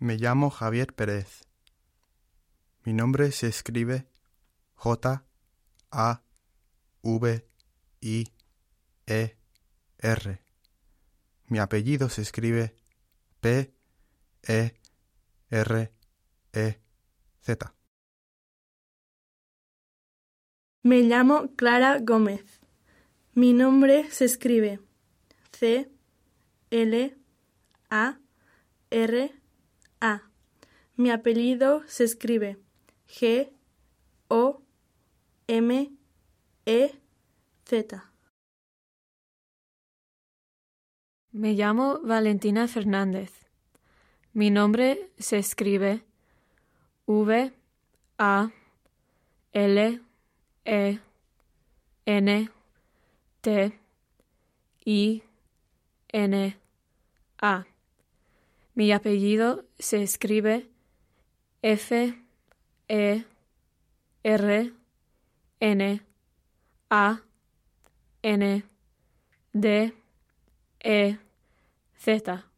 Me llamo Javier Pérez. Mi nombre se escribe J A V I E R. Mi apellido se escribe P E R E Z. Me llamo Clara Gómez. Mi nombre se escribe C L A R A. Mi apellido se escribe G O M E Z. Me llamo Valentina Fernández. Mi nombre se escribe V A L E N T I N A. Mi apellido se escribe F E R N A N D E Z